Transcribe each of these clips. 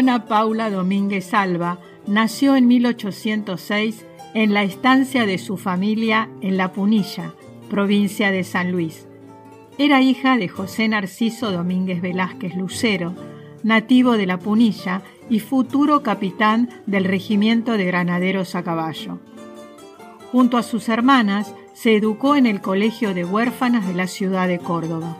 Juana Paula Domínguez Alba nació en 1806 en la estancia de su familia en La Punilla, provincia de San Luis. Era hija de José Narciso Domínguez Velázquez Lucero, nativo de La Punilla y futuro capitán del regimiento de granaderos a caballo. Junto a sus hermanas, se educó en el Colegio de Huérfanas de la ciudad de Córdoba.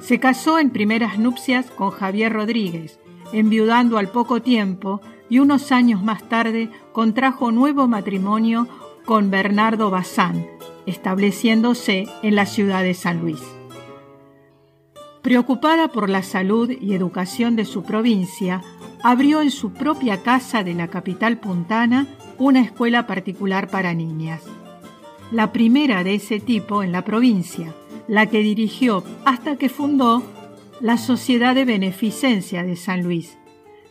Se casó en primeras nupcias con Javier Rodríguez, enviudando al poco tiempo y unos años más tarde contrajo nuevo matrimonio con Bernardo Bazán, estableciéndose en la ciudad de San Luis. Preocupada por la salud y educación de su provincia, abrió en su propia casa de la capital puntana una escuela particular para niñas. La primera de ese tipo en la provincia, la que dirigió hasta que fundó la Sociedad de Beneficencia de San Luis,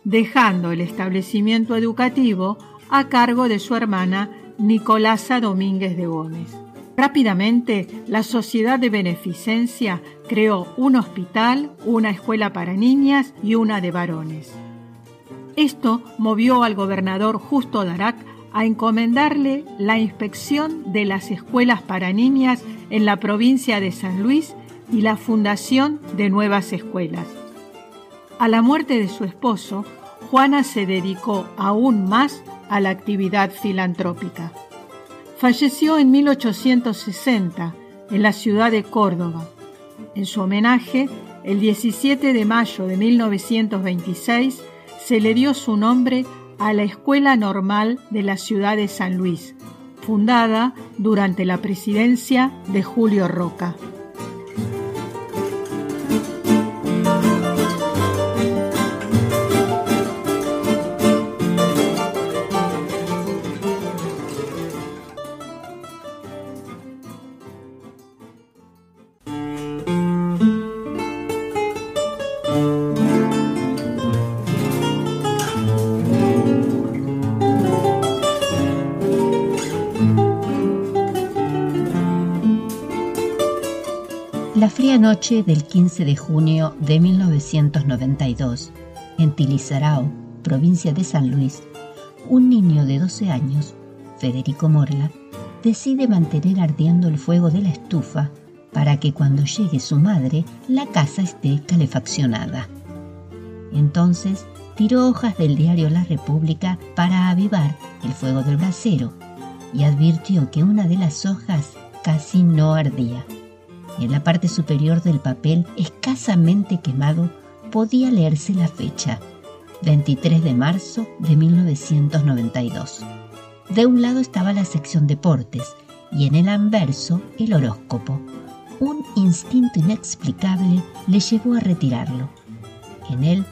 dejando el establecimiento educativo a cargo de su hermana Nicolasa Domínguez de Gómez. Rápidamente, la Sociedad de Beneficencia creó un hospital, una escuela para niñas y una de varones. Esto movió al gobernador Justo Darac a encomendarle la inspección de las escuelas para niñas en la provincia de San Luis y la fundación de nuevas escuelas. A la muerte de su esposo, Juana se dedicó aún más a la actividad filantrópica. Falleció en 1860 en la ciudad de Córdoba. En su homenaje, el 17 de mayo de 1926 se le dio su nombre a la Escuela Normal de la ciudad de San Luis, fundada durante la presidencia de Julio Roca. La fría noche del 15 de junio de 1992, en Tilizarao, provincia de San Luis, un niño de 12 años, Federico Morla, decide mantener ardiendo el fuego de la estufa para que cuando llegue su madre la casa esté calefaccionada. Entonces tiró hojas del diario La República para avivar el fuego del brasero y advirtió que una de las hojas casi no ardía. En la parte superior del papel, escasamente quemado, podía leerse la fecha, 23 de marzo de 1992. De un lado estaba la sección deportes y en el anverso el horóscopo. Un instinto inexplicable le llevó a retirarlo. En él,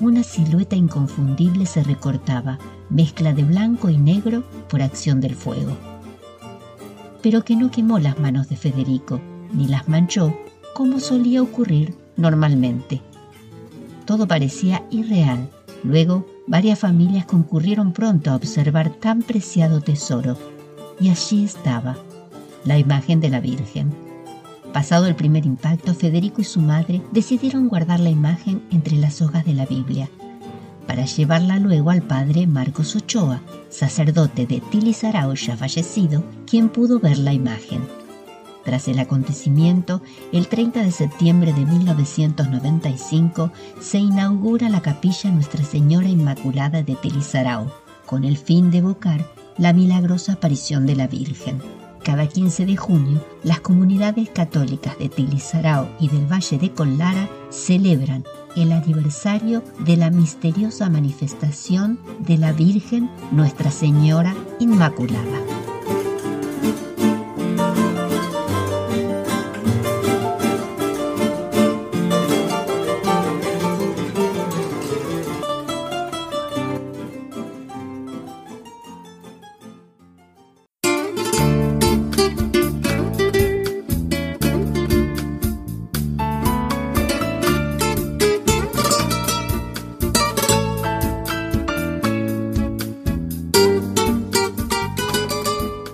una silueta inconfundible se recortaba, mezcla de blanco y negro por acción del fuego. Pero que no quemó las manos de Federico, ni las manchó como solía ocurrir normalmente. Todo parecía irreal. Luego, varias familias concurrieron pronto a observar tan preciado tesoro. Y allí estaba, la imagen de la Virgen. Pasado el primer impacto, Federico y su madre decidieron guardar la imagen entre las hojas de la Biblia, para llevarla luego al padre Marcos Ochoa, sacerdote de Tilizarao ya fallecido, quien pudo ver la imagen. Tras el acontecimiento, el 30 de septiembre de 1995 se inaugura la capilla Nuestra Señora Inmaculada de Tilizarao, con el fin de evocar la milagrosa aparición de la Virgen. Cada 15 de junio, las comunidades católicas de Tilizarao y del Valle de Collara celebran el aniversario de la misteriosa manifestación de la Virgen Nuestra Señora Inmaculada.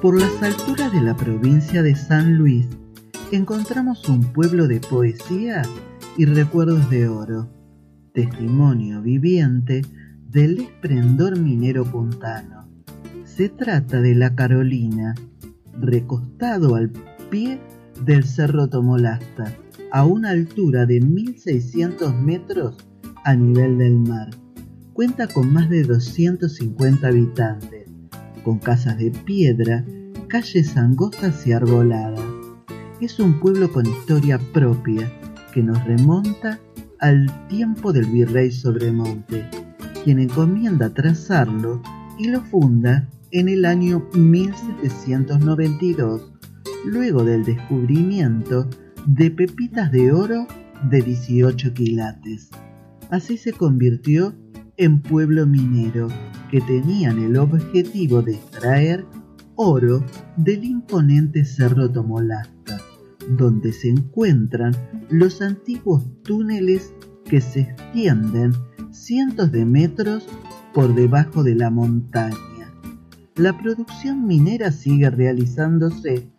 Por las alturas de la provincia de San Luis encontramos un pueblo de poesía y recuerdos de oro. testimonio viviente del esplendor minero puntano. Se trata de la Carolina, recostado al pie del Cerro Tomolasta, a una altura de 1600 metros a nivel del mar. Cuenta con más de 250 habitantes, con casas de piedra, calles angostas y arboladas. Es un pueblo con historia propia que nos remonta al tiempo del virrey Sobremonte, quien encomienda trazarlo y lo funda en el año 1792, luego del descubrimiento de pepitas de oro de 18 quilates. Así se convirtió en pueblo minero que tenían el objetivo de extraer oro del imponente Cerro Tomolasta, donde se encuentran los antiguos túneles que se extienden cientos de metros por debajo de la montaña. La producción minera sigue realizándose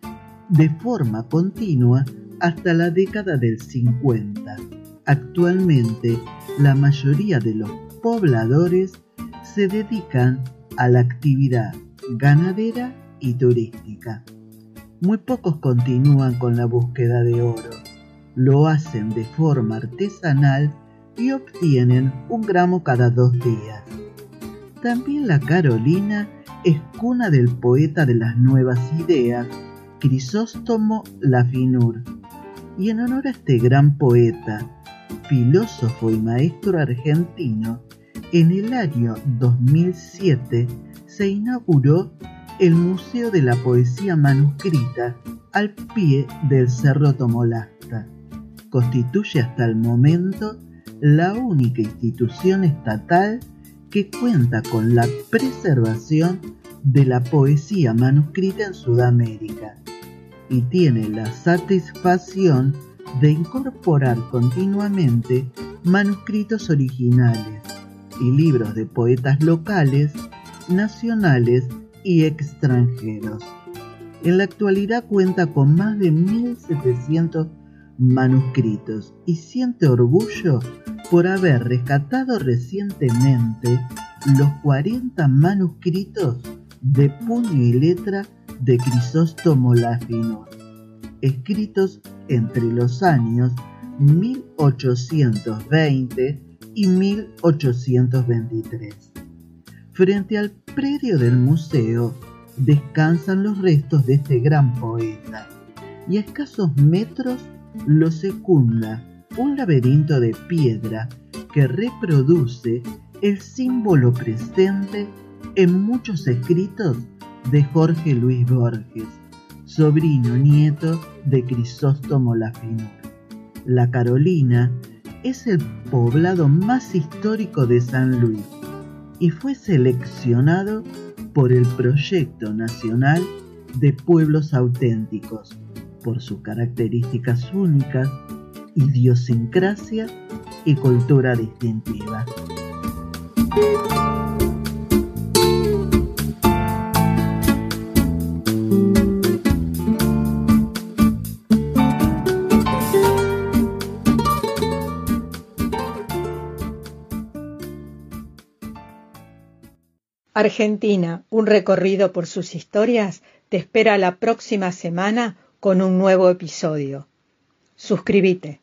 de forma continua hasta la década del 50. Actualmente, la mayoría de los pobladores se dedican a la actividad ganadera y turística. Muy pocos continúan con la búsqueda de oro. Lo hacen de forma artesanal y obtienen un gramo cada dos días. También la Carolina es cuna del poeta de las nuevas ideas, Crisóstomo Lafinur. Y en honor a este gran poeta, filósofo y maestro argentino, en el año 2007 se inauguró el Museo de la Poesía Manuscrita al pie del Cerro Tomolasta. Constituye hasta el momento la única institución estatal que cuenta con la preservación de la poesía manuscrita en Sudamérica y tiene la satisfacción de incorporar continuamente manuscritos originales y libros de poetas locales, nacionales y extranjeros. En la actualidad cuenta con más de 1.700 manuscritos y siente orgullo por haber rescatado recientemente los 40 manuscritos de puño y letra de Crisóstomo Lafinor, escritos entre los años 1820 y 1823. Frente al predio del museo descansan los restos de este gran poeta y a escasos metros lo secunda un laberinto de piedra que reproduce el símbolo presente en muchos escritos de Jorge Luis Borges, sobrino nieto de Crisóstomo Lafinur. La Carolina es el poblado más histórico de San Luis y fue seleccionado por el Proyecto Nacional de Pueblos Auténticos por sus características únicas idiosincrasia y cultura distintiva. Argentina, un recorrido por sus historias, te espera la próxima semana con un nuevo episodio. Suscríbete.